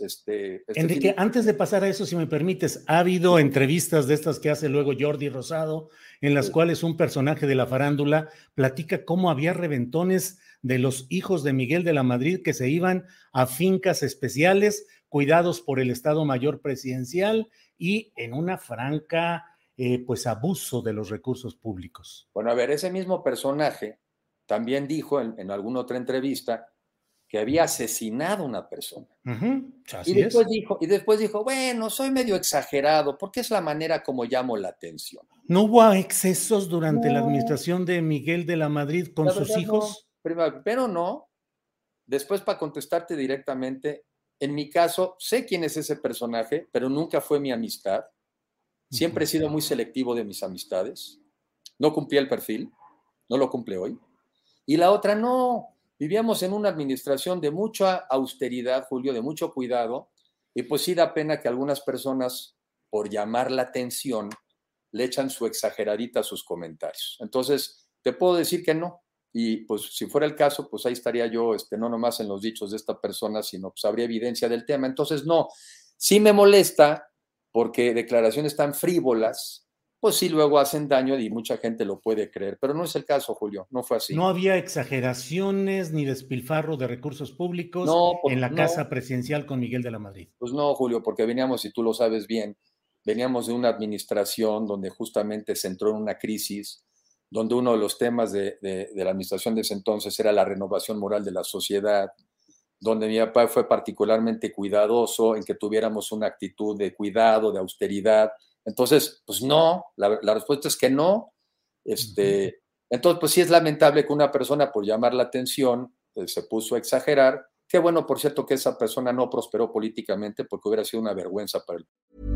Este, este Enrique, antes de pasar a eso, si me permites, ha habido entrevistas de estas que hace luego Jordi Rosado, en las cuales un personaje de la farándula platica cómo había reventones de los hijos de Miguel de la Madrid que se iban a fincas especiales cuidados por el Estado Mayor Presidencial y en una franca eh, pues abuso de los recursos públicos. Bueno, a ver, ese mismo personaje también dijo en, en alguna otra entrevista que había asesinado a una persona. Uh -huh, y, después dijo, y después dijo, bueno, soy medio exagerado, porque es la manera como llamo la atención. ¿No hubo excesos durante no. la administración de Miguel de la Madrid con la sus hijos? No. Primero, pero no. Después, para contestarte directamente, en mi caso, sé quién es ese personaje, pero nunca fue mi amistad. Siempre he sido muy selectivo de mis amistades. No cumplí el perfil, no lo cumple hoy. Y la otra, no, Vivíamos en una administración de mucha austeridad, Julio, de mucho cuidado, y pues sí da pena que algunas personas, por llamar la atención, le echan su exageradita a sus comentarios. Entonces, te puedo decir que no. Y pues si fuera el caso, pues ahí estaría yo, este, no nomás en los dichos de esta persona, sino pues habría evidencia del tema. Entonces, no, sí me molesta porque declaraciones tan frívolas, pues sí luego hacen daño y mucha gente lo puede creer, pero no es el caso, Julio, no fue así. No había exageraciones ni despilfarro de recursos públicos no, pues, en la no. casa presidencial con Miguel de la Madrid. Pues no, Julio, porque veníamos, y tú lo sabes bien, veníamos de una administración donde justamente se entró en una crisis, donde uno de los temas de, de, de la administración de ese entonces era la renovación moral de la sociedad, donde mi papá fue particularmente cuidadoso en que tuviéramos una actitud de cuidado, de austeridad, entonces, pues no, la, la respuesta es que no. Este, uh -huh. Entonces, pues sí es lamentable que una persona, por llamar la atención, eh, se puso a exagerar. Qué bueno, por cierto, que esa persona no prosperó políticamente porque hubiera sido una vergüenza para él.